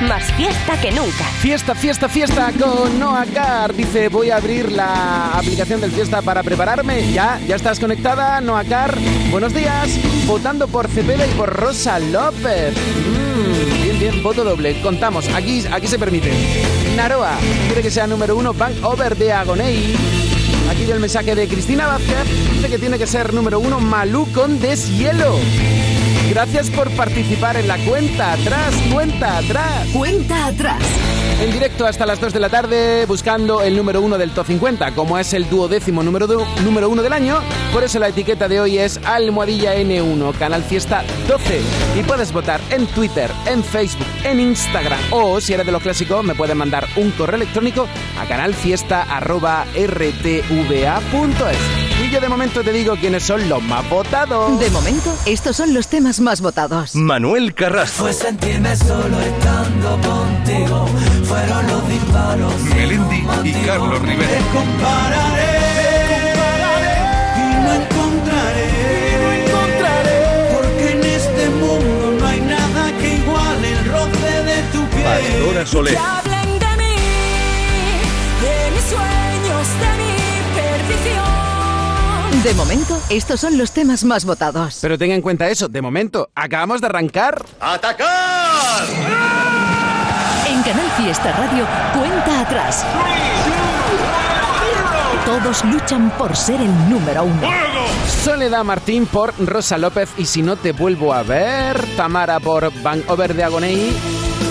Más fiesta que nunca. Fiesta, fiesta, fiesta con Noah Car. Dice, voy a abrir la aplicación del Fiesta para prepararme. Ya, ya estás conectada, Noah Car. Buenos días. Votando por Cepeda y por Rosa López. Mm, bien, bien, voto doble. Contamos, aquí, aquí se permite. Naroa quiere que sea número uno Bank Over de Agonei. Aquí el mensaje de Cristina Vázquez. Dice que tiene que ser número uno Malú con Deshielo. Gracias por participar en la cuenta atrás, cuenta atrás. Cuenta atrás. En directo hasta las 2 de la tarde, buscando el número 1 del top 50, como es el duodécimo número, número 1 del año. Por eso la etiqueta de hoy es Almohadilla N1, Canal Fiesta 12. Y puedes votar en Twitter, en Facebook, en Instagram. O si eres de los clásicos, me puedes mandar un correo electrónico a canalfiesta.rtva.es. Y yo de momento te digo quiénes son los más votados. De momento, estos son los temas más votados. Manuel Carrasco. Fue sentirme solo estando contigo. Fueron los disparos. Melendi y Carlos Rivera. Te compararé. Y no encontraré. Porque en este mundo no hay nada que iguale el roce de tu piel. Pastora Soler. De momento, estos son los temas más votados. Pero tenga en cuenta eso, de momento, acabamos de arrancar. ¡Atacar! En Canal Fiesta Radio, cuenta atrás. Todos luchan por ser el número uno. Soledad Martín por Rosa López y si no te vuelvo a ver, Tamara por Van Over de Agonei.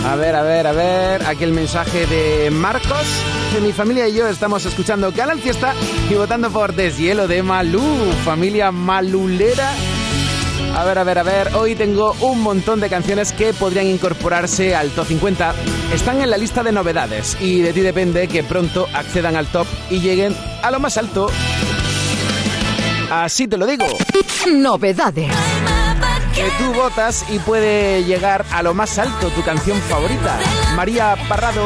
A ver, a ver, a ver, aquí el mensaje de Marcos. Que mi familia y yo estamos escuchando Canal Fiesta y votando por Deshielo de Malú, familia malulera. A ver, a ver, a ver, hoy tengo un montón de canciones que podrían incorporarse al top 50. Están en la lista de novedades y de ti depende que pronto accedan al top y lleguen a lo más alto. Así te lo digo. Novedades. Que tú votas y puede llegar a lo más alto tu canción favorita. María Parrado.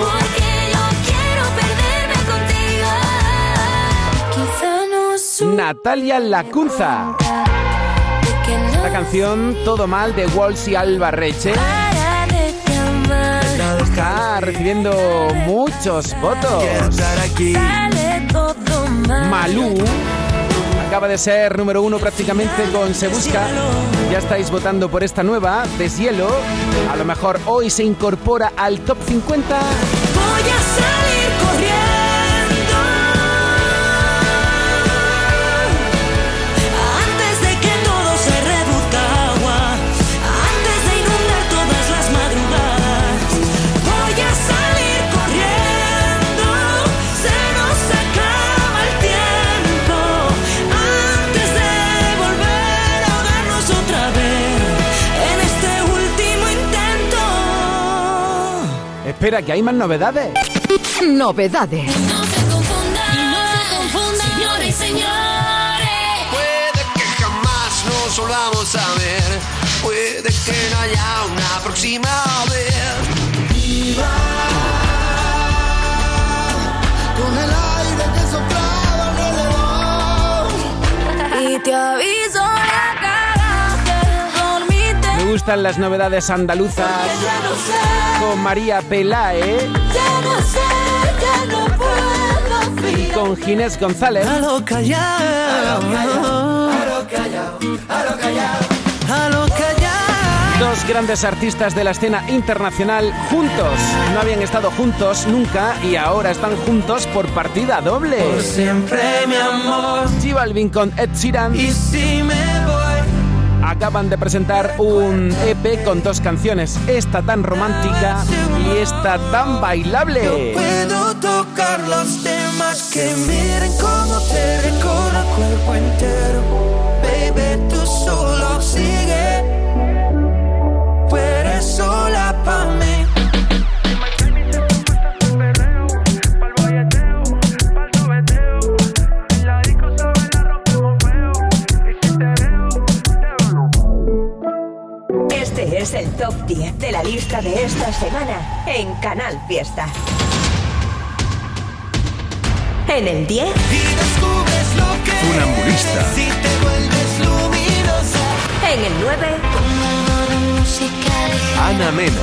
Natalia Lacunza. La canción Todo Mal de Walsh y Albarreche está recibiendo muchos votos. Malú acaba de ser número uno prácticamente con Se Busca. Ya estáis votando por esta nueva, Deshielo. A lo mejor hoy se incorpora al top 50. Voy a salir Espera, que hay más novedades. Novedades. No se confundan, y no se confundan, señores y señores. Puede que jamás nos volvamos a ver. Puede que no haya una próxima gustan las novedades andaluzas Ya no sé, con María Pelae ya no sé, ya no puedo y con Ginés González. A lo a lo a lo. Dos grandes artistas de la escena internacional juntos. No habían estado juntos nunca y ahora están juntos por partida doble. Por siempre, mi amor. Balvin con Ed Sheeran Y si me voy. Acaban de presentar un EP con dos canciones, esta tan romántica y esta tan bailable. Puedo tocar los temas que miren cómo te recorre el cuerpo entero. Baby, tú solo sigue. Tú eres sola pa' mí. Es el top 10 de la lista de esta semana en Canal Fiesta. En el 10. Y descubres lo que Funambulista. Si te vuelves luminosa. En el 9. Ana Mena.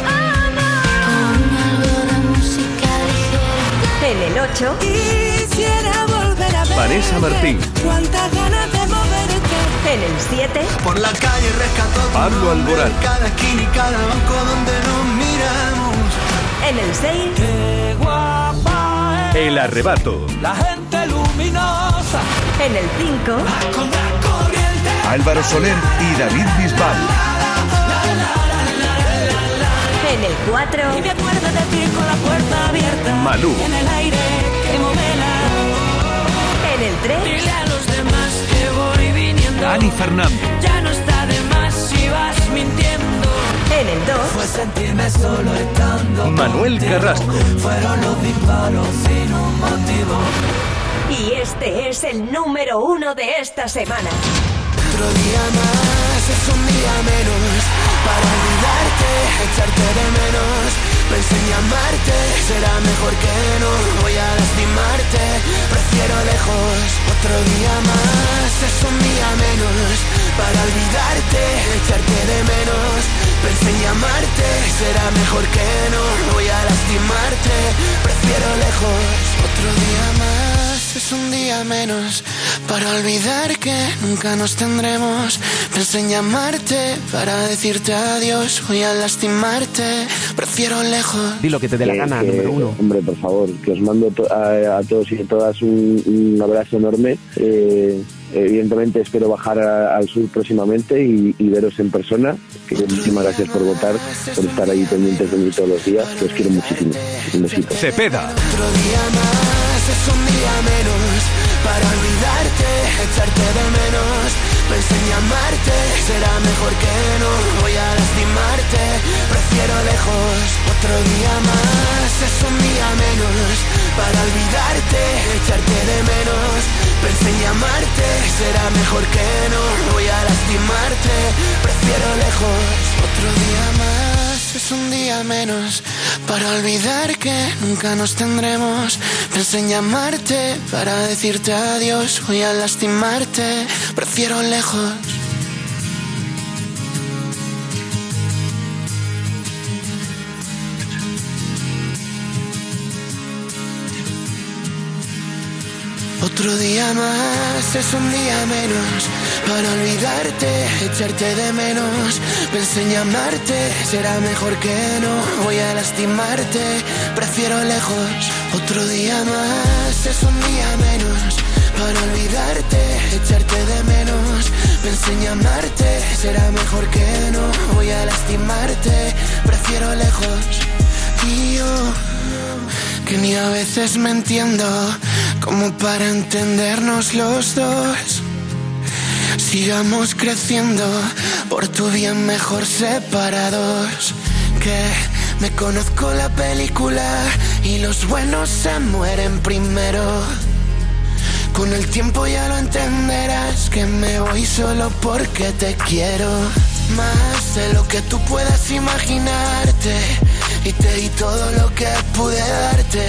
En el 8. Quisiera volver a ver. Vanessa Martín. Cuántas ganas de. En el 7. Por la calle rescató Pablo Alborán. Cada esquina y cada banco donde nos miramos. En el 6. Qué guapa eres, El arrebato. La gente luminosa. En el 5. Álvaro Soler y David Bisbal. En el 4. Y me acuerdo de ti con la puerta abierta. Malú. En el aire que mover la 23. Dile a los demás que voy viniendo. Dani Fernández. Ya no está de más si vas mintiendo. En el 2. Fue sentirme solo estando. Manuel contigo. Carrasco. Fueron los disparos sin un motivo. Y este es el número uno de esta semana. Otro día más es un día menos. Para olvidarte, echarte de menos. Pensé en llamarte, será mejor que no voy a lastimarte. Prefiero lejos. Otro día más es un día menos para olvidarte, echarte de menos. Pensé en llamarte, será mejor que no voy a lastimarte. Prefiero lejos. Otro día más es un día menos para olvidar que nunca nos tendremos. Pensé en llamarte para decirte adiós. Voy a lastimarte, prefiero lejos. Di lo que te dé la gana, que, número uno. Hombre, por favor, que os mando a, a todos y a todas un, un abrazo enorme. Eh, evidentemente espero bajar a- al sur próximamente y, y veros en persona. Que muchísimas gracias por votar, por estar ahí pendientes de mí todos los días. Que os quiero muchísimo. Un besito. Cepeda. Otro día más es un día menos para olvidarte, echarte de menos. Pensé en llamarte, será mejor que no voy a lastimarte. Prefiero lejos. Otro día más es un día menos para olvidarte, echarte de menos. Pensé en llamarte, será mejor que no voy a lastimarte. Prefiero lejos. Otro día más es un día menos para olvidar que nunca nos tendremos. Pensé en llamarte para decirte adiós. Voy a lastimarte, prefiero lejos. Otro día más es un día menos para olvidarte, echarte de menos. Pensé en llamarte, será mejor que no voy a lastimarte, prefiero lejos. Otro día más es un día menos para olvidarte, echarte de menos. Pensé en llamarte, será mejor que no voy a lastimarte, prefiero lejos. Y yo que ni a veces me entiendo como para entendernos los dos. Sigamos creciendo, por tu bien mejor separados. Que me conozco la película y los buenos se mueren primero. Con el tiempo ya lo entenderás que me voy solo porque te quiero. Más de lo que tú puedas imaginarte. Y te di todo lo que pude darte.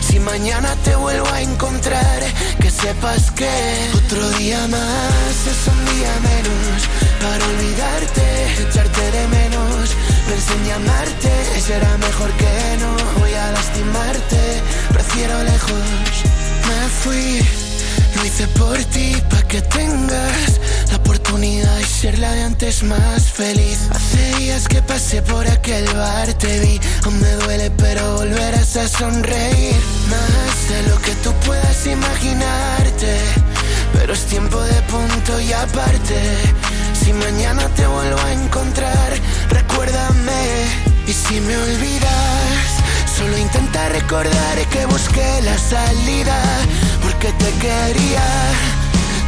Si mañana te vuelvo a encontrar, que sepas que otro día más es un día menos para olvidarte, echarte de menos. Pensé en llamarte, será mejor que no voy a lastimarte. Prefiero lejos, me fui. Lo hice por ti, pa' que tengas la oportunidad de ser la de antes más feliz. Hace días que pasé por aquel bar, sonreír. Más de lo que tú puedas imaginarte, pero es tiempo de punto y aparte. Si mañana te vuelvo a encontrar, recuérdame. Y si me olvidas, solo intenta recordar que busqué la salida, porque te quería.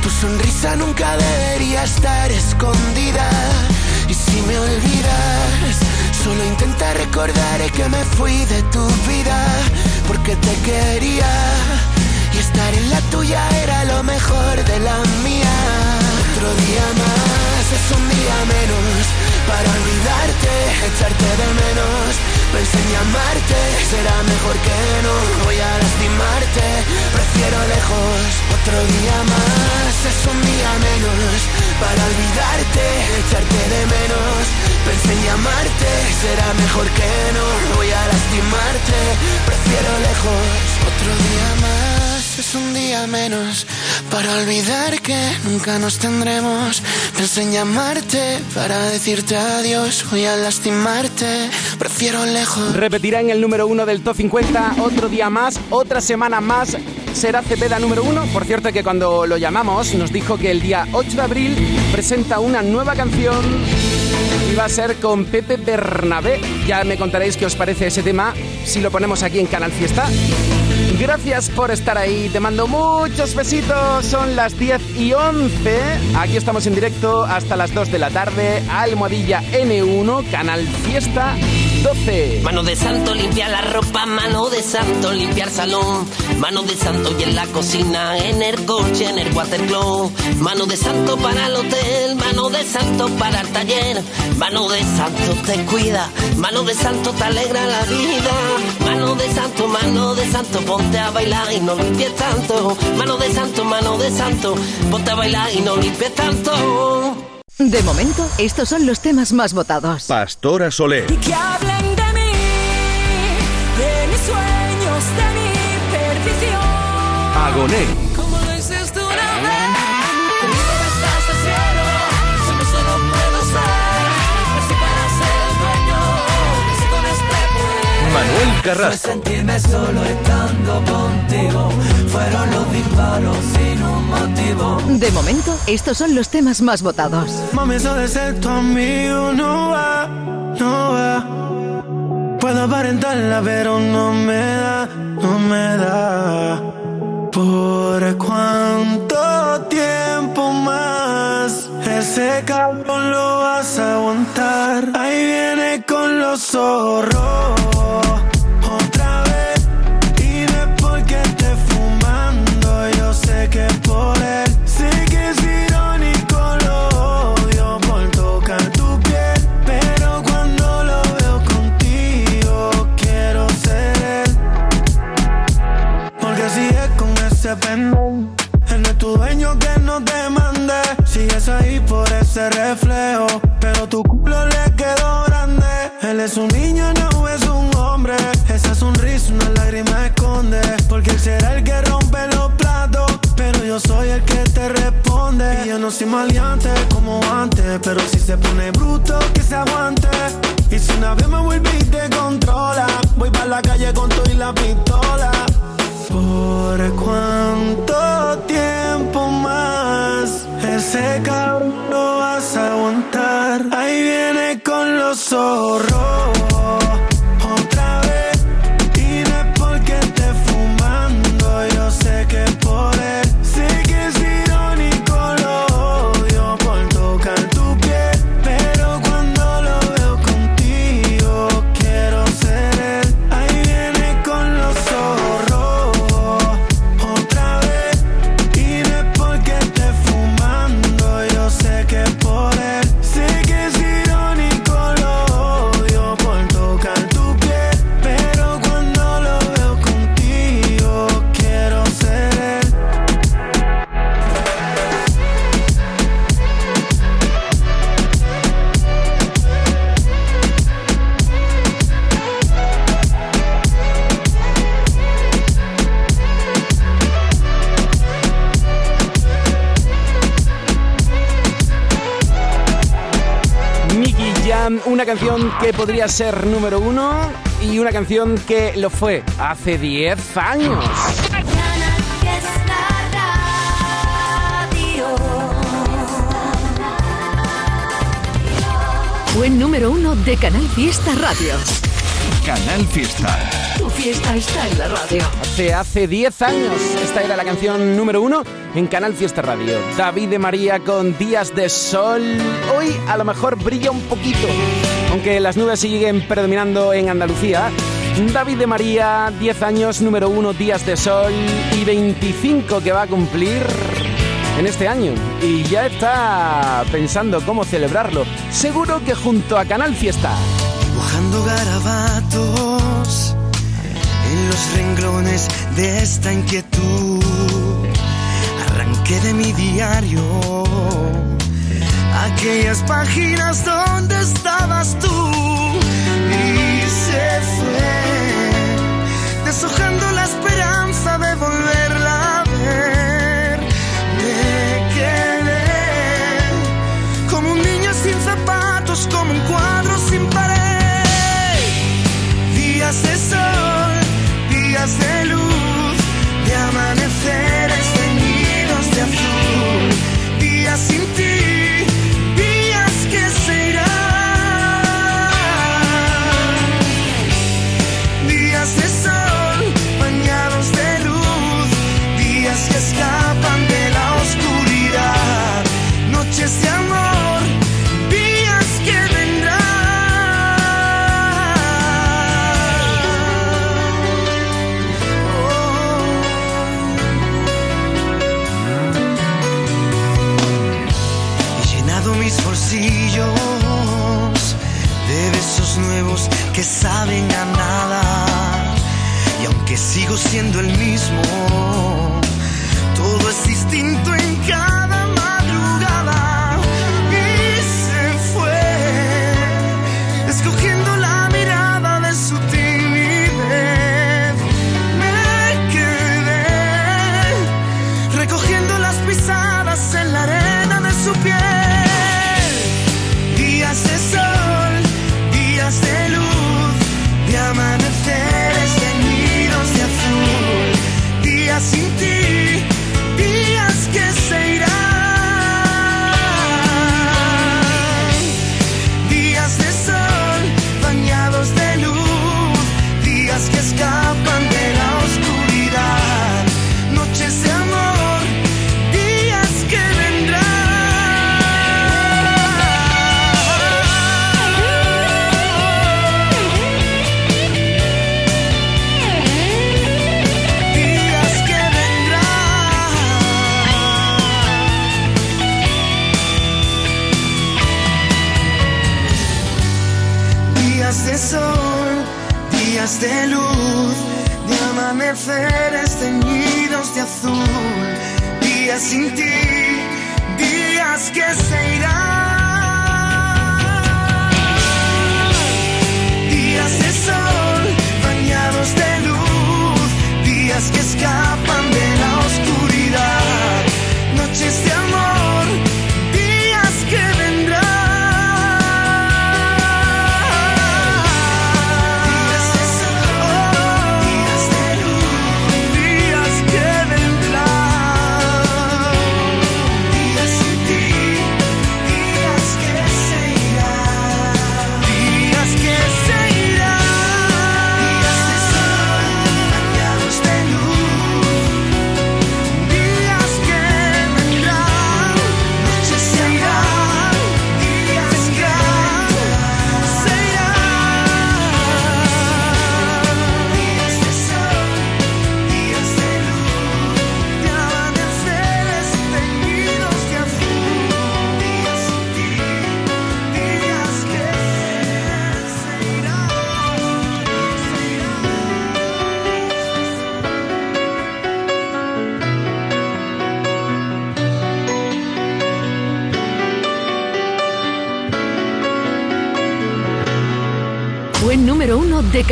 Tu sonrisa nunca debería estar escondida. Y si me olvidas, solo intenta recordar que me fui de tu vida, porque te quería. Y estar en la tuya era lo mejor de la mía. Otro día más es un día menos para olvidarte, echarte de menos. Pensé en llamarte, será mejor que no voy a lastimarte. Prefiero lejos, otro día más, es un día menos. Para olvidarte, echarte de menos. Pensé en llamarte, será mejor que no voy a lastimarte. Prefiero lejos, otro día más, es un día menos. Para olvidar que nunca nos tendremos. Pensé en llamarte para decirte adiós. Voy a lastimarte. Prefiero lejos. Repetirá en el número uno del Top 50 otro día más, otra semana más. Será Cepeda número uno. Por cierto, que cuando lo llamamos nos dijo que el día 8 de abril presenta una nueva canción y va a ser con Pepe Bernabé. Ya me contaréis qué os parece ese tema si lo ponemos aquí en Canal Fiesta. Gracias por estar ahí. Te mando muchos besitos. Son las 10 y 11. Aquí estamos en directo hasta las 2 de la tarde. Almohadilla N1, Canal Fiesta 12. Mano de santo limpia la ropa, mano de santo limpiar salón, mano de santo y en la cocina, en el coche, en el watercloak, mano de santo para el hotel, mano de santo para el taller, mano de santo te cuida, mano de santo te alegra la vida, mano de santo, mano de santo, ponte a bailar y no limpies tanto, mano de santo, mano de santo, ponte a bailar y no limpies tanto. De momento, estos son los temas más votados. Pastora Soler. Agoné. Como lo hiciste una vez, estás al cielo. Siempre solo puedo ser, así para ser el dueño. Así con este poder. Manuel Carrasco. sentirme solo estando contigo. Fueron los disparos sin un motivo. De momento, estos son los temas más votados. Mami, eso de ser tu amigo no va, no va. Puedo aparentarla, pero no me da, no me da. ¿Por cuánto tiempo más? Ese cabrón lo vas a aguantar. Ahí viene con los zorros. Ese reflejo, pero tu culo le quedó grande. Él es un niño, no es un hombre. Esa sonrisa, una lágrima esconde. Porque él será el que rompe los platos, pero yo soy el que te responde. Y yo no soy maleante como antes, pero si se pone bruto, que se aguante. Y si una vez me vuelve y te controla, voy para la calle con todo y la pistola. ¿Por cuánto con que podría ser número uno y una canción que lo fue hace 10 años. Fue número uno de Canal Fiesta Radio. Canal Fiesta. Tu fiesta está en la radio. Hace, hace 10 años, esta era la canción número uno en Canal Fiesta Radio. David de María con Días de Sol. Hoy a lo mejor brilla un poquito, aunque las nubes siguen predominando en Andalucía. David de María, 10 años, número 1, días de sol y 25 que va a cumplir en este año. Y ya está pensando cómo celebrarlo. Seguro que junto a Canal Fiesta. Dibujando garabatos en los renglones de esta inquietud. Arranqué de mi diario aquellas páginas donde estabas tú y se fue, deshojando la esperanza de volverla a ver. Me quedé como un niño sin zapatos, como un siendo el mismo.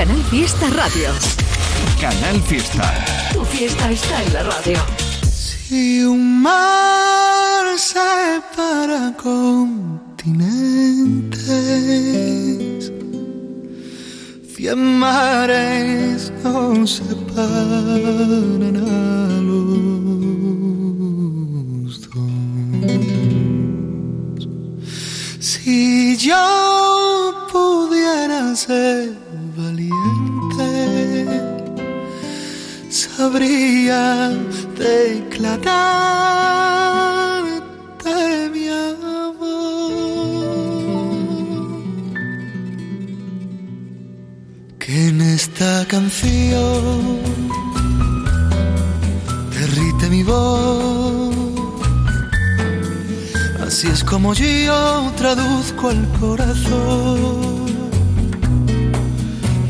Canal Fiesta Radio. Canal Fiesta. Tu fiesta está en la radio. Si un mar separa continentes, cien mares nos separan a los dos. Si yo pudiera ser sabría declararte mi amor. Que en esta canción derrite mi voz. Así es como yo traduzco al corazón.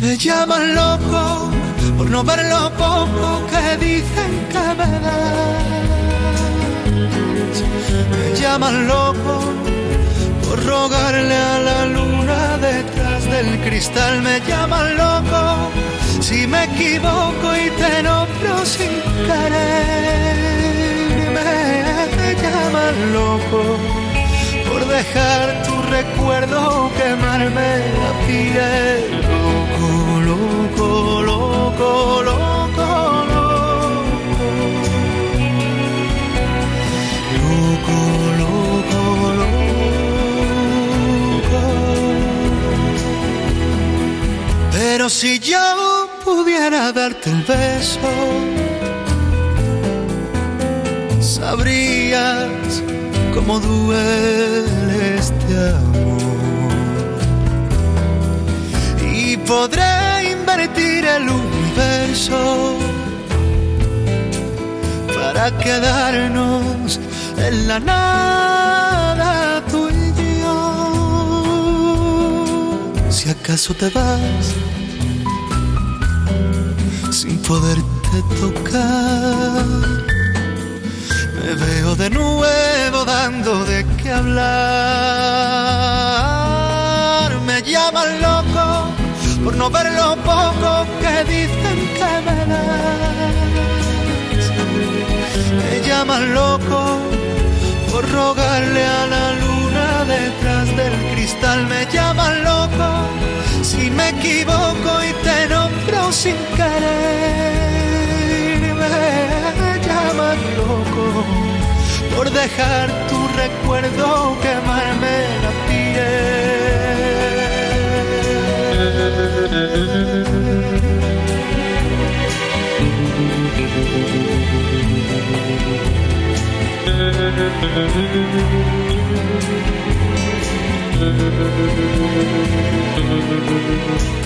Me llaman loco por no ver lo poco que dicen que me das. Me llaman loco por rogarle a la luna detrás del cristal. Me llaman loco si me equivoco y te nombro sin querer. Me llaman loco por dejar tu recuerdo quemarme si yo pudiera darte el beso, sabrías cómo duele este amor. Y podré invertir el universo para quedarnos en la nada tú y yo. Si acaso te vas poderte tocar. Me veo de nuevo dando de qué hablar. Me llaman loco por no ver lo poco que dicen que me das. Me llaman loco por rogarle a la luna detrás del cristal. Me llaman loco si me equivoco y te nombro sin querer. Me llaman loco por dejar tu recuerdo quemarme la piel.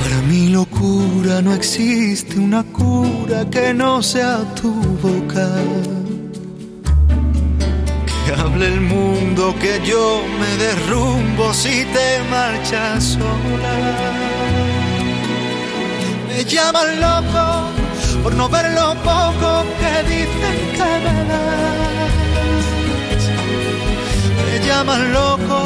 Para mi locura no existe una cura que no sea tu boca que hable el mundo que yo me derrumbo si te marchas sola. Me llaman loco por no ver lo poco que dicen que me das. Me llaman loco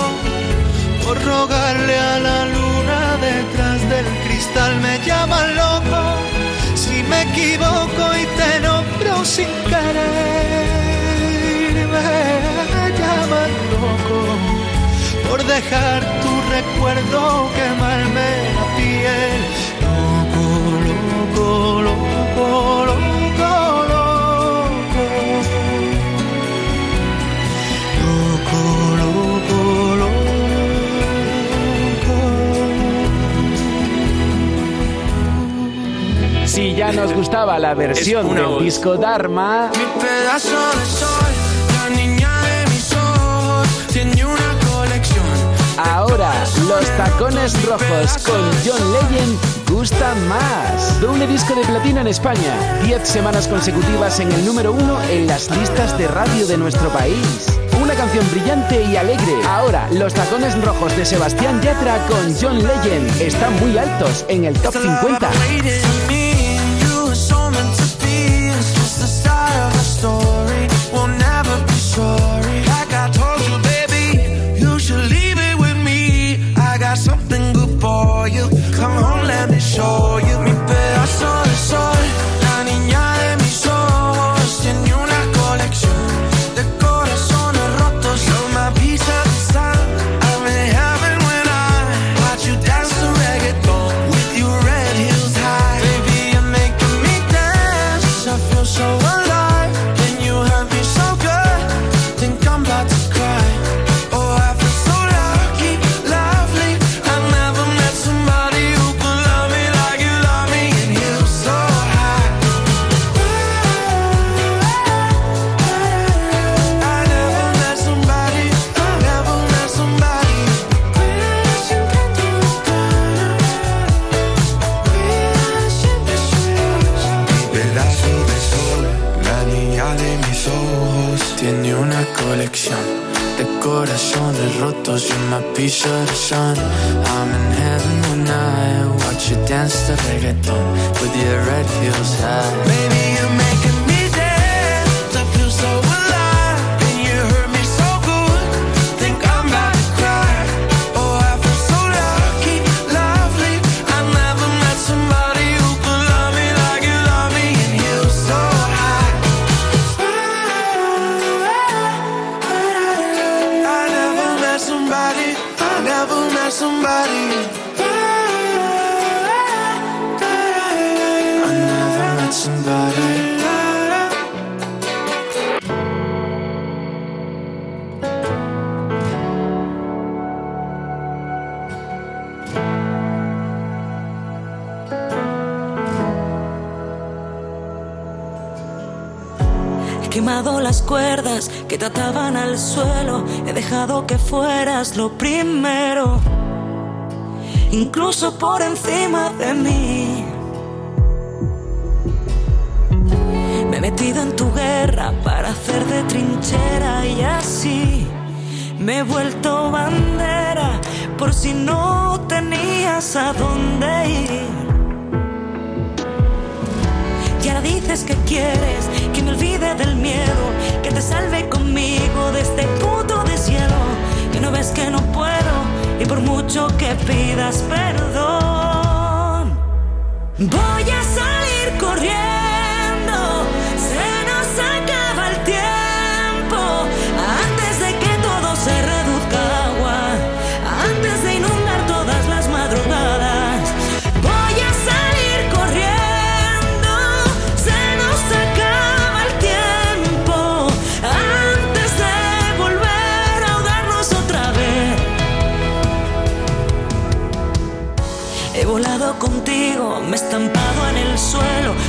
por rogarle a la luna detrás del cristal. Me llaman loco si me equivoco y te nombro sin querer me llaman loco por dejar tu recuerdo quemarme la piel. Loco, loco, loco, ya nos gustaba la versión del disco Dharma, Mi pedazo de sol, la niña de mis ojos, tiene una colección. ahora los tacones rojos con John Legend gustan más. Doble disco de platino en España, 10 semanas consecutivas en el número uno en las listas de radio de nuestro país. Una canción brillante y alegre. Ahora, los tacones rojos de Sebastián Yatra con John Legend están muy altos en el top 50. Lo primero, incluso por encima de mí. Me he metido en tu guerra para hacer de trinchera y así me he vuelto bandera por si no tenías a dónde ir. Y dices que quieres que me olvide del miedo, que te salve conmigo de este puto deshielo. Que no ves que no puedo y por mucho que pidas perdón, voy a salir corriendo.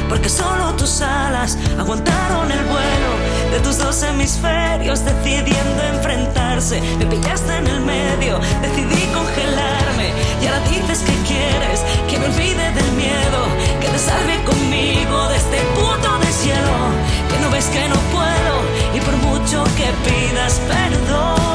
Porque solo tus alas aguantaron el vuelo de tus dos hemisferios decidiendo enfrentarse. Me pillaste en el medio, decidí congelarme y ahora dices que quieres que me olvide del miedo, que te salve conmigo de este puto deshielo, que no ves que no puedo y por mucho que pidas perdón.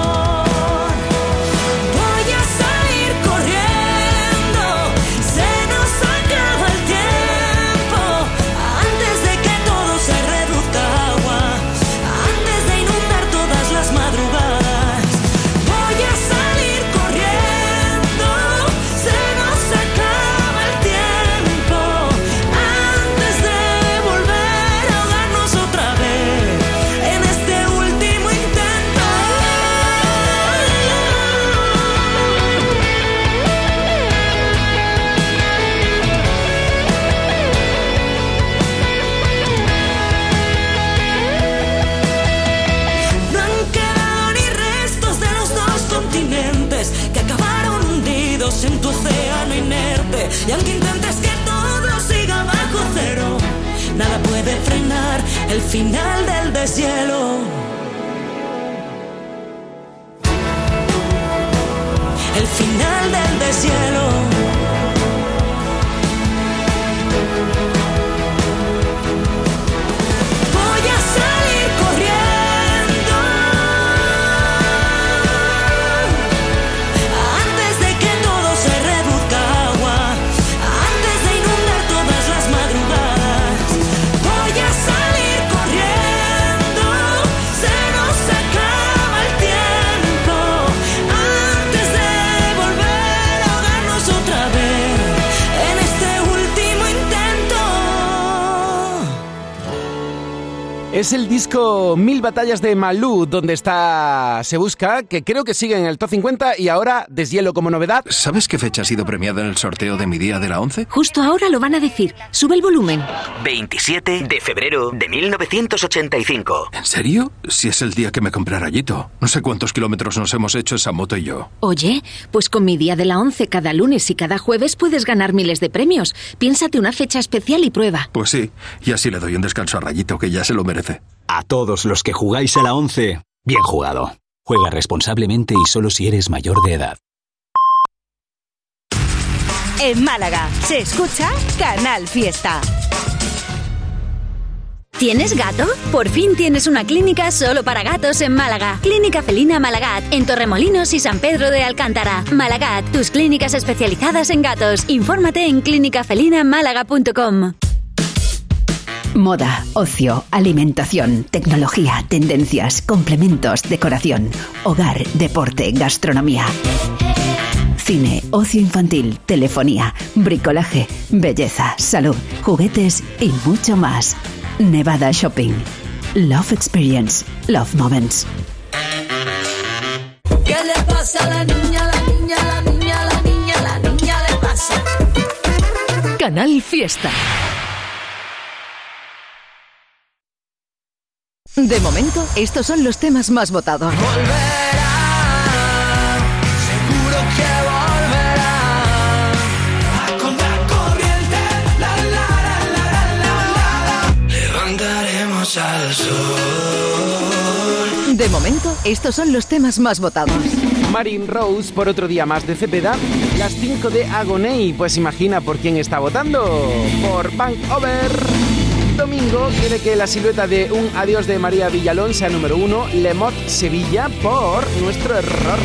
Es el disco Mil Batallas de Malú, donde está Se Busca, que creo que sigue en el top 50 y ahora Deshielo como novedad. ¿Sabes qué fecha ha sido premiada en el sorteo de mi día de la 11? Justo ahora lo van a decir. Sube el volumen. 27 de febrero de 1985. ¿En serio? Si es el día que me compré rayito. No sé cuántos kilómetros nos hemos hecho esa moto y yo. Oye, pues con mi día de la 11 cada lunes y cada jueves puedes ganar miles de premios. Piénsate una fecha especial y prueba. Pues sí, y así le doy un descanso a Rayito, que ya se lo merece. A todos los que jugáis a la 11, bien jugado. Juega responsablemente y solo si eres mayor de edad. En Málaga se escucha Canal Fiesta. ¿Tienes gato? Por fin tienes una clínica solo para gatos en Málaga. Clínica Felina Malagat, en Torremolinos y San Pedro de Alcántara. Malagat, tus clínicas especializadas en gatos. Infórmate en clínicafelinamálaga.com. Moda, ocio, alimentación, tecnología, tendencias, complementos, decoración, hogar, deporte, gastronomía. Cine, ocio infantil, telefonía, bricolaje, belleza, salud, juguetes y mucho más. Nevada Shopping. Love Experience. Love Moments. ¿Qué le pasa a la niña, la niña, la niña, la niña, la niña le pasa? Canal Fiesta. De momento, estos son los temas más votados. Seguro que volverá a contracorriente. La, la, la, la, la, la, la. Levantaremos al sol. De momento, estos son los temas más votados. Marin Rose por otro día más de Cepeda. Las 5 de Agoney. Pues imagina por quién está votando. Por Bank Over. Domingo quiere que la silueta de Un Adiós de María Villalón sea número uno. Lemot Sevilla por Nuestro Error.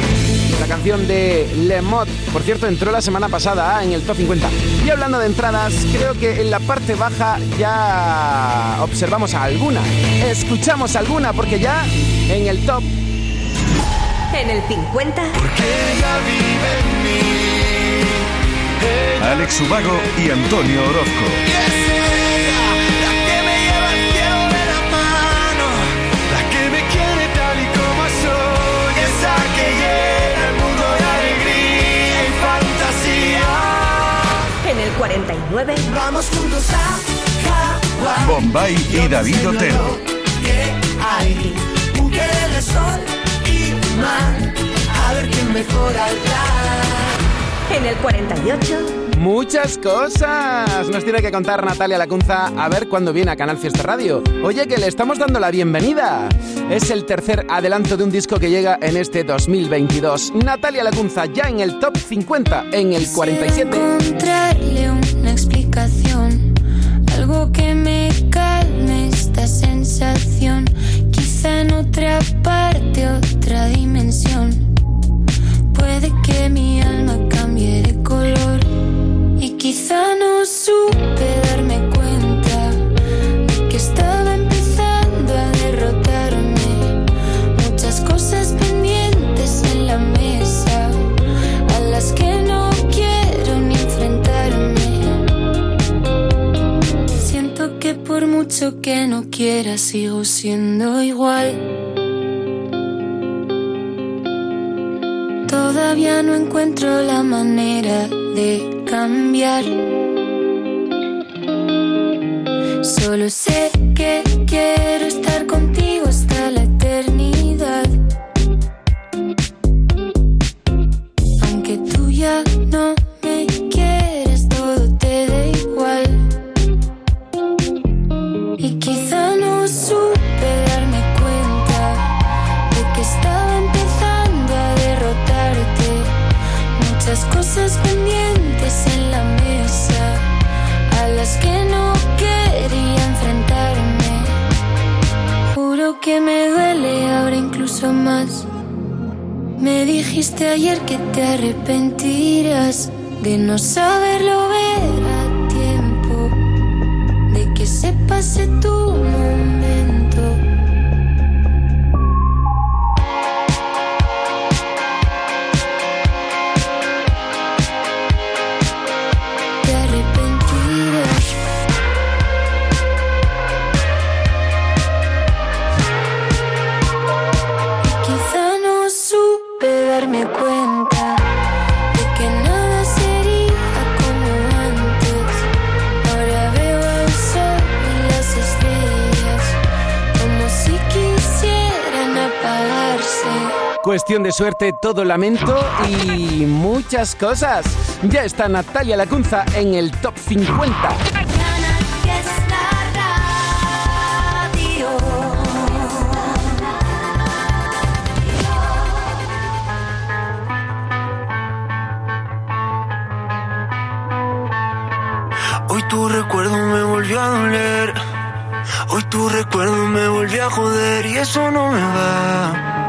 La canción de Lemot, por cierto, entró la semana pasada en el top 50. Y hablando de entradas, creo que en la parte baja ya observamos a alguna. Escuchamos alguna porque ya en el top En el 50. Alex Ubago y Antonio Orozco. La 49. Vamos juntos a Hawái. Bombay y David Otero. Que hay un de sol y mar, a ver quién mejora el plan. En el 48. Muchas cosas nos tiene que contar Natalia Lacunza a ver cuándo viene a Canal Fiesta Radio. Oye, que le estamos dando la bienvenida. Es el tercer adelanto de un disco que llega en este 2022. Natalia Lacunza ya en el top 50, en el 47. encontrarle una explicación, algo que me calme esta sensación. Quizá en otra parte, otra dimensión. Puede que mi quizá no supe darme cuenta de que estaba empezando a derrotarme. Muchas cosas pendientes en la mesa a las que no quiero ni enfrentarme. Siento que por mucho que no quiera sigo siendo igual. Todavía no encuentro la manera de cambiar. Solo sé que quiero estar contigo Me dijiste ayer que te arrepentirás de no saberlo ver a tiempo, de que se pase tu momento. cuestión de suerte, todo lamento y muchas cosas. Ya está Natalia Lacunza en el top 50. Hoy tu recuerdo me volvió a doler. Hoy tu recuerdo me volvió a joder y eso no me va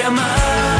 llamar.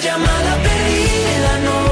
llamada perdida no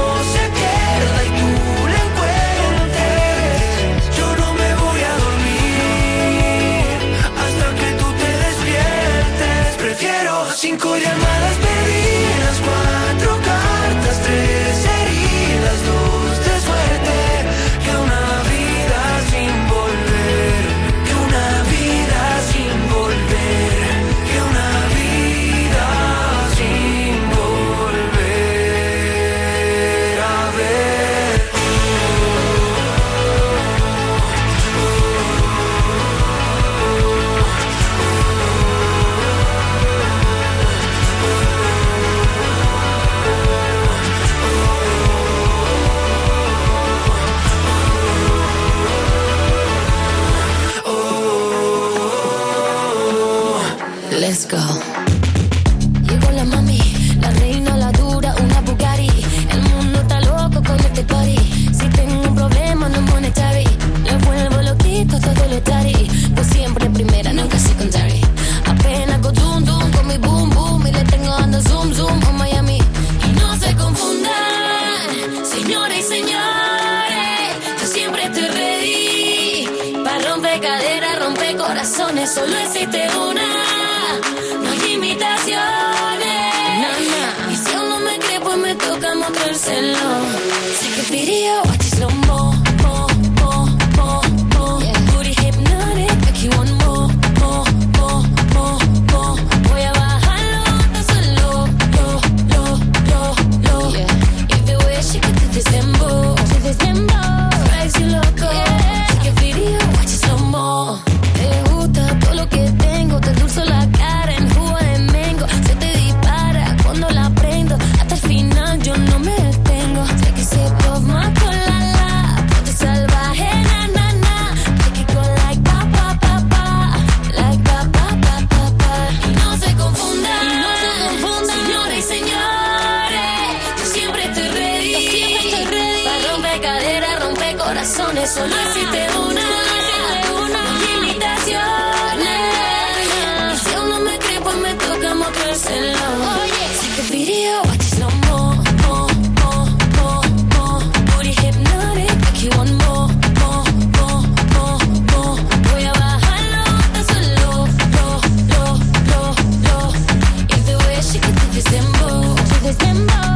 remember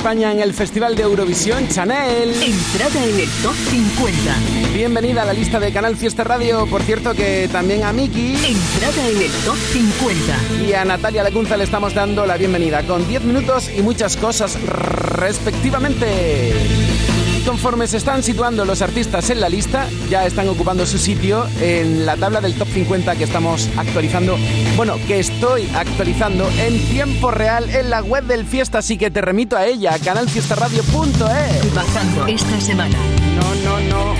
España en el Festival de Eurovisión, Chanel. Entrada en el Top 50. Bienvenida a la lista de Canal Fiesta Radio. Por cierto que también a Miki. Entrada en el Top 50. Y a Natalia Lacunza le estamos dando la bienvenida con 10 minutos y muchas cosas respectivamente. Y conforme se están situando los artistas en la lista, ya están ocupando su sitio en la tabla del top 50 que estamos actualizando. Bueno, que estoy actualizando en tiempo real en la web del Fiesta, así que te remito a ella, canalfiestaradio.es. Bajando esta semana. No, no, no.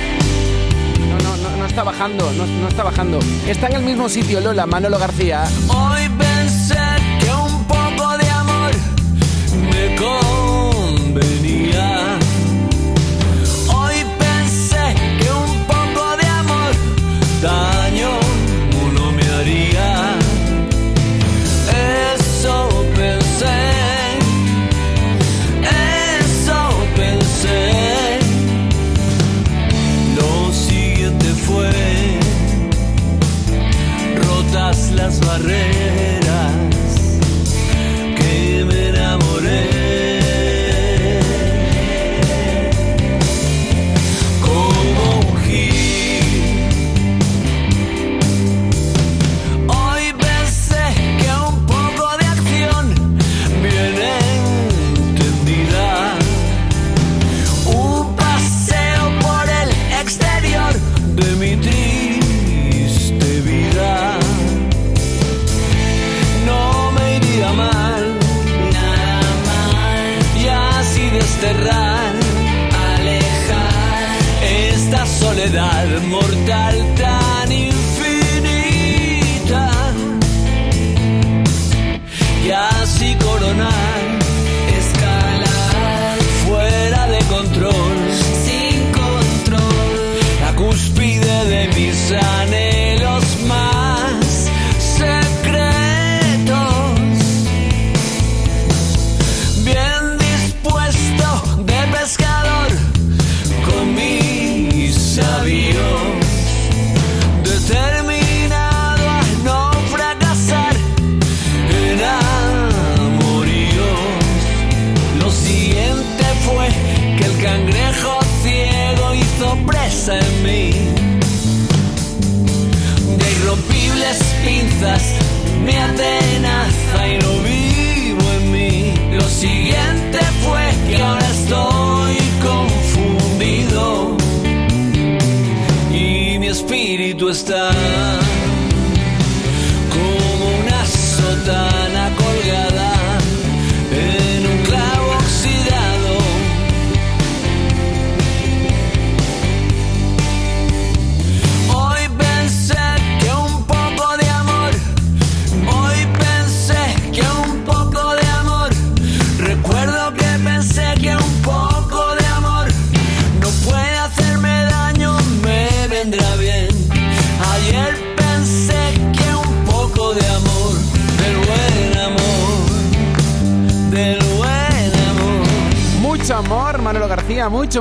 No, no, no, no está bajando, no, no está bajando. Está en el mismo sitio, Lola, Manolo García. Hoy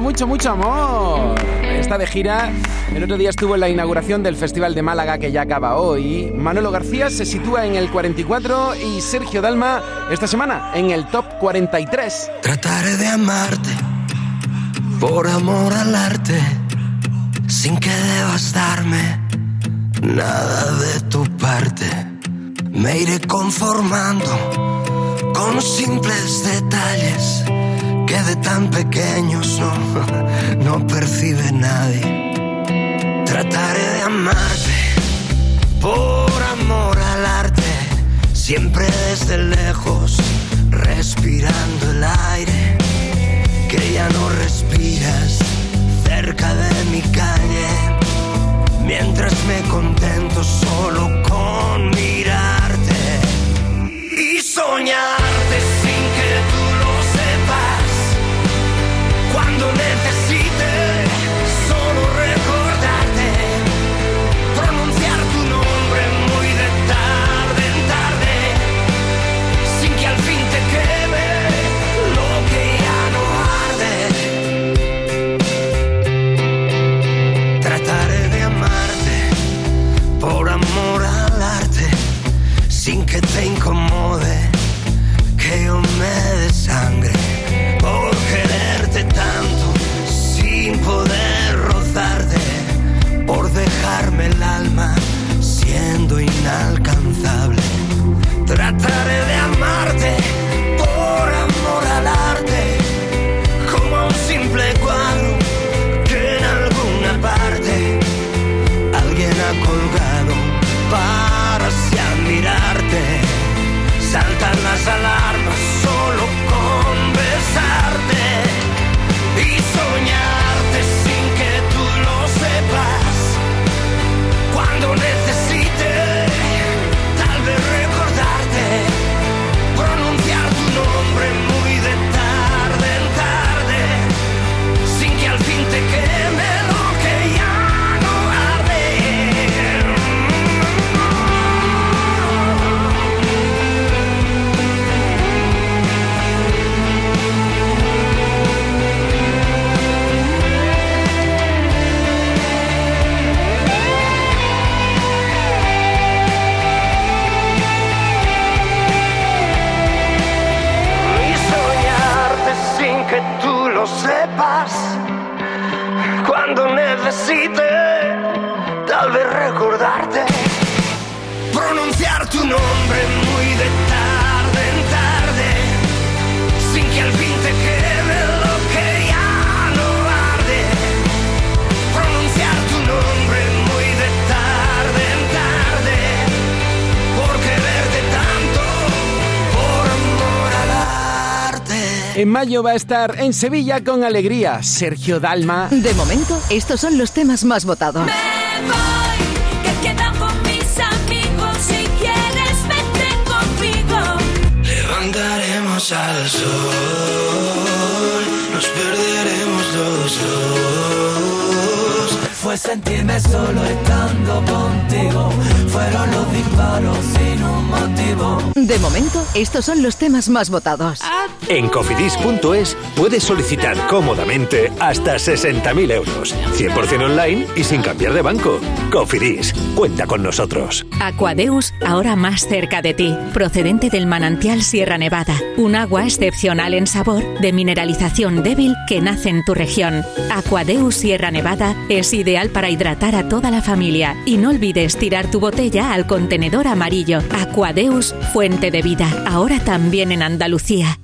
mucho, mucho, mucho amor. Está de gira. El otro día estuvo en la inauguración del Festival de Málaga que ya acaba hoy. Manolo García se sitúa en el 44 y Sergio Dalma esta semana en el top 43. Trataré de amarte por amor al arte, sin que debas darme nada de tu parte. Me iré conformando con simples detalles que de tan pequeños no, no percibe nadie. Trataré de amarte por amor al arte, siempre desde lejos, respirando el aire que ya no respiras cerca de mi calle, mientras me contento solo con mirarte y soñarte En mayo va a estar en Sevilla con alegría Sergio Dalma. De momento, estos son los temas más votados. Que quedan con mis amigos. Si quieres, vete conmigo. Levantaremos al sol, sentirme solo estando contigo. Fueron los disparos sin un motivo. De momento, estos son los temas más votados. En cofidis.es puedes solicitar cómodamente hasta 60.000 euros. 100% online y sin cambiar de banco. Cofidis, cuenta con nosotros. Aquadeus, ahora más cerca de ti, procedente del manantial Sierra Nevada, un agua excepcional en sabor, de mineralización débil que nace en tu región. Aquadeus Sierra Nevada es ideal para hidratar a toda la familia y no olvides tirar tu botella al contenedor amarillo. Aquadeus, fuente de vida, ahora también en Andalucía.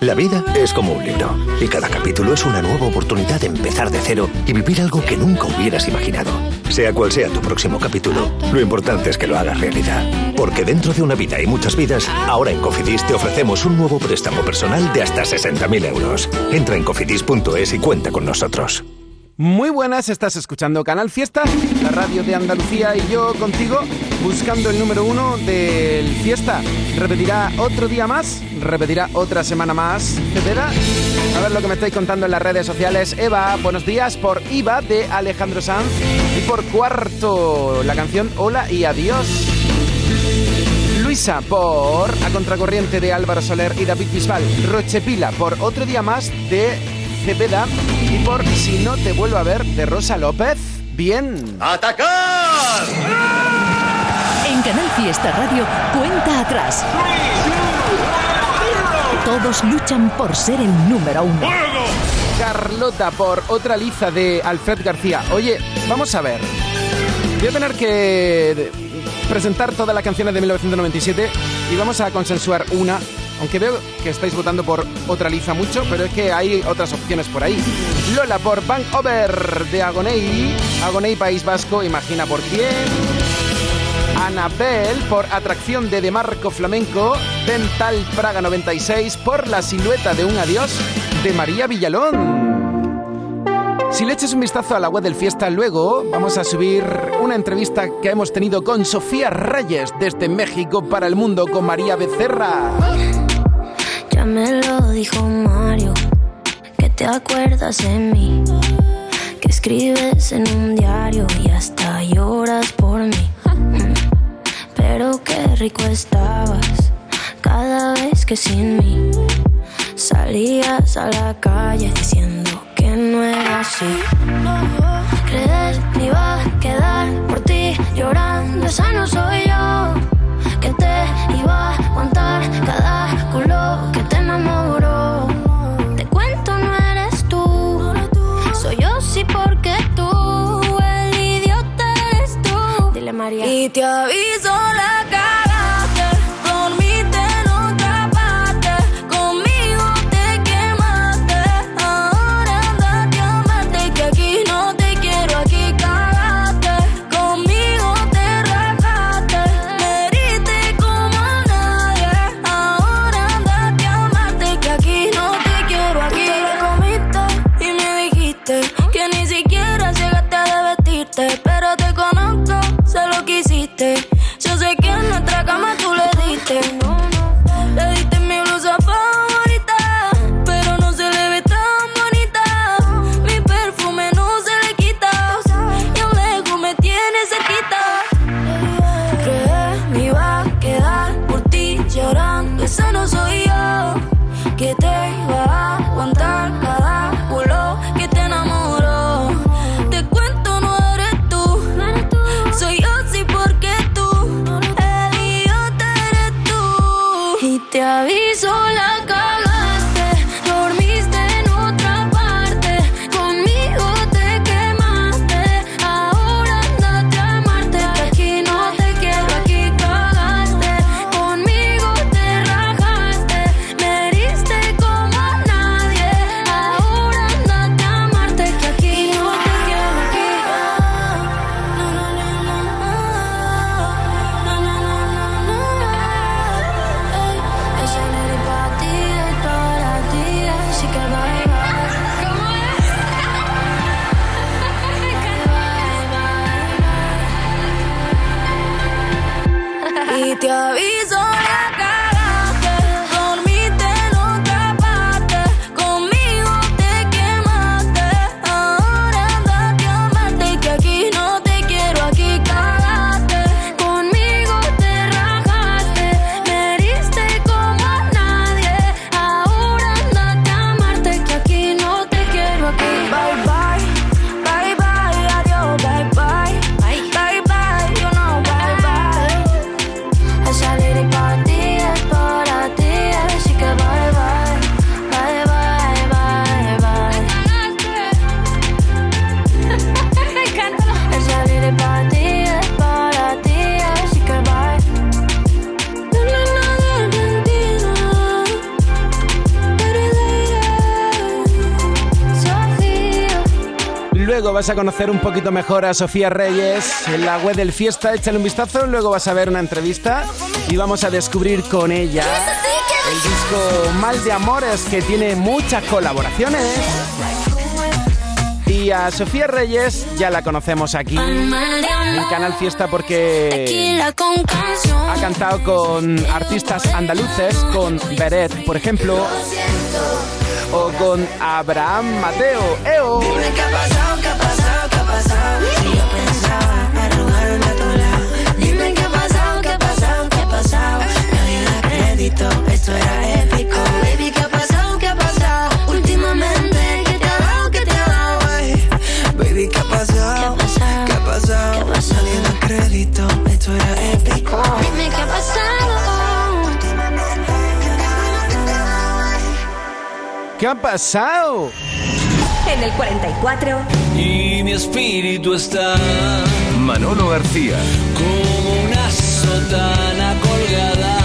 La vida es como un libro y cada capítulo es una nueva oportunidad de empezar de cero y vivir algo que nunca hubieras imaginado. Sea cual sea tu próximo capítulo, lo importante es que lo hagas realidad. Porque dentro de una vida y muchas vidas, ahora en Cofidis te ofrecemos un nuevo préstamo personal de hasta 60.000 euros. Entra en cofidis.es y cuenta con nosotros. Muy buenas, estás escuchando Canal Fiesta, la radio de Andalucía y yo contigo buscando el número uno del Fiesta. ¿Repetirá otro día más? ¿Repetirá otra semana más? ¿Etcétera? A ver lo que me estáis contando en las redes sociales. Eva, buenos días por Iva de Alejandro Sanz y por Cuarto, la canción Hola y Adiós. Luisa por A Contracorriente de Álvaro Soler y David Bisbal. Rochepila por Otro Día Más de Cepeda. Por Si no te vuelvo a ver de Rosa López. Bien. ¡Atacar! En Canal Fiesta Radio, cuenta atrás. Todos luchan por ser el número uno. Carlota por Otra Liza de Alfred García. Oye, vamos a ver. Voy a tener que presentar todas las canciones de 1997 y vamos a consensuar una. Aunque veo que estáis votando por otra liza mucho, pero es que hay otras opciones por ahí. Lola por Bank Over de Agonei. Agonei País Vasco, imagina por quién. Anabel por Atracción de Demarco Flamenco. Dental Praga 96 por La Silueta de un Adiós de María Villalón. Si le eches un vistazo a la web del Fiesta luego, vamos a subir una entrevista que hemos tenido con Sofía Reyes desde México para el mundo con María Becerra. Ya me lo dijo Mario, que te acuerdas de mí, que escribes en un diario y hasta lloras por mí. Pero qué rico estabas cada vez que sin mí salías a la calle diciendo que no era así. Creer ni iba a quedar por ti llorando, esa no soy yo. Y te aviso vas a conocer un poquito mejor a Sofía Reyes en la web del Fiesta. Échale un vistazo. Luego vas a ver una entrevista y vamos a descubrir con ella el disco Mal de Amores que tiene muchas colaboraciones. Y a Sofía Reyes ya la conocemos aquí en Canal Fiesta porque ha cantado con artistas andaluces, con Beret, por ejemplo, o con Abraham Mateo. ¡Eo! Dime qué ha pasado, qué ha pasado, qué ha pasado. Si yo pensaba arrugarme a tu lado. Dime qué ha pasado, qué ha pasado, qué ha pasado. Nadie da crédito, esto era épico. Baby, qué ha pasado, qué ha pasado. Últimamente, ¿qué te ha dado, qué te ha dado? ay? Baby, qué ha pasado, qué ha pasado. Nadie da crédito, esto era épico. Dime qué ha pasado. ¿Qué ha pasado? En el 44. Y mi espíritu está Manolo García. como una sotana colgada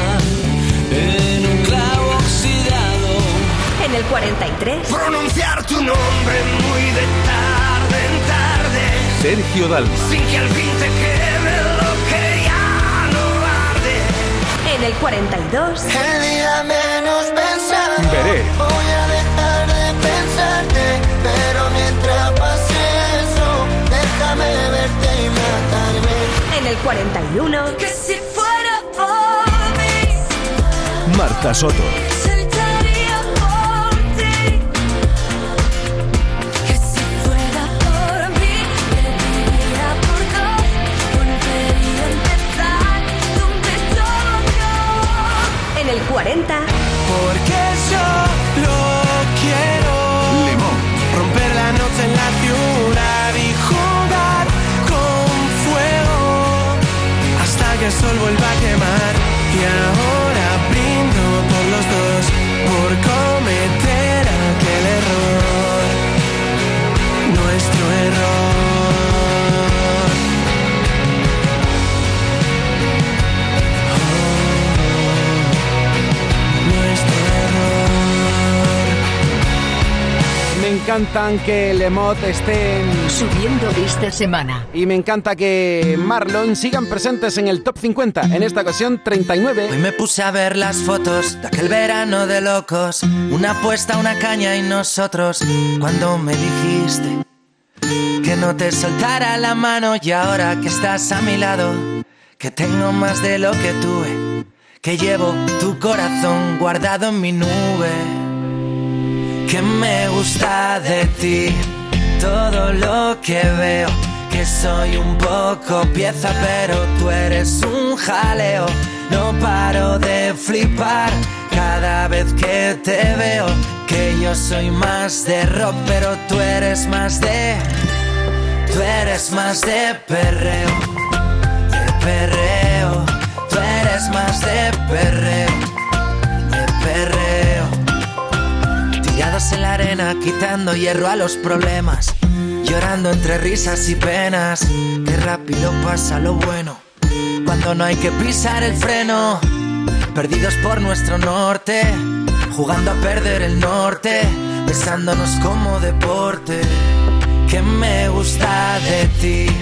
en un clavo oxidado. En el 43. Pronunciar tu nombre muy de tarde en tarde. Sergio Dalma. Sin que al fin te quede lo que ya no arde. En el 42. El día menos pensado. Veré. Pero mientras pase eso, déjame verte y matarme. En el 41. Que si fuera por mí, Marta Soto. sentaría por ti. Que si fuera por mí, viviría por dos. Volvería a empezar donde todo. En el 40. Sol vuelva a quemar. Y encantan que Lemot estén Subiendo esta semana. y me encanta que Marlon sigan presentes en el top 50. En esta ocasión 39. Hoy me puse a ver las fotos de aquel verano de locos. Una apuesta, una caña y nosotros. Cuando me dijiste que no te soltara la mano y ahora que estás a mi lado, que tengo más de lo que tuve, que llevo tu corazón guardado en mi nube. Que me gusta de ti, todo lo que veo. Que soy un poco pieza, pero tú eres un jaleo. No paro de flipar cada vez que te veo. Que yo soy más de rock, pero tú eres más de. Tú eres más de perreo. De perreo. Tú eres más de perreo. En la arena, quitando hierro a los problemas. Llorando entre risas y penas. Qué rápido pasa lo bueno. Cuando no hay que pisar el freno. Perdidos por nuestro norte. Jugando a perder el norte. Besándonos como deporte. Que me gusta de ti.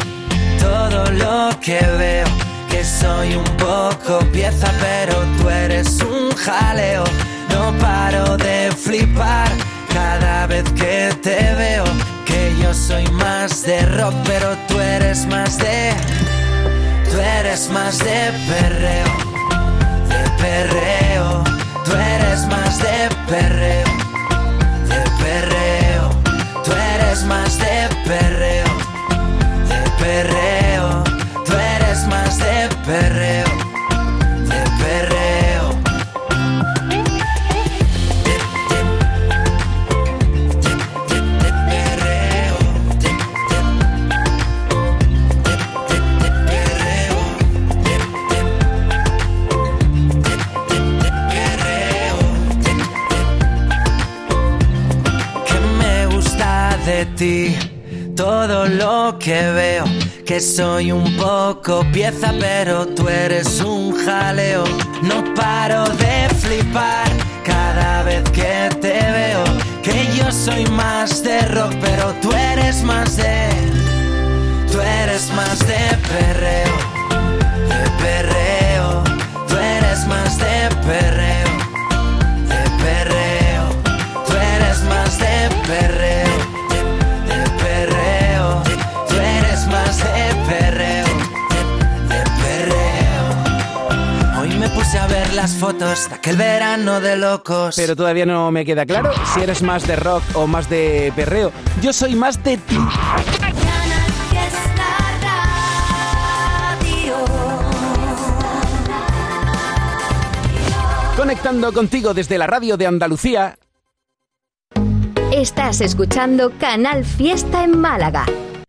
Todo lo que veo. Que soy un poco pieza, pero tú eres un jaleo. No paro de flipar cada vez que te veo. Que yo soy más de rock, pero tú eres más de. Tú eres más de perreo. De perreo. Tú eres más de perreo. de ti todo lo que veo. Que soy un poco pieza, pero tú eres un jaleo. No paro de flipar cada vez que te veo. Que yo soy más de rock, pero tú eres más de. Tú eres más de perreo. Las fotos de aquel verano de locos. Pero todavía no me queda claro si eres más de rock o más de perreo. Yo soy más de ti. Conectando contigo desde la radio de Andalucía. Estás escuchando Canal Fiesta en Málaga.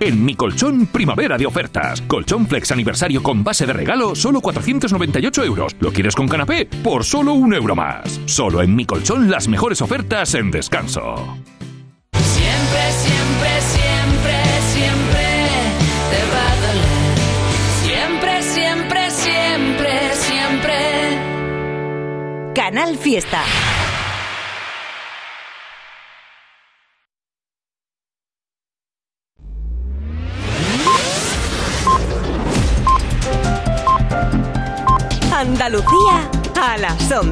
En mi colchón, primavera de ofertas. Colchón Flex aniversario con base de regalo, solo 498 euros. ¿Lo quieres con canapé? Por solo un euro más. Solo en mi colchón, las mejores ofertas en descanso. Siempre, siempre, siempre, siempre te va a doler. Siempre, siempre, siempre, siempre. Canal Fiesta. Andalucía a las 11.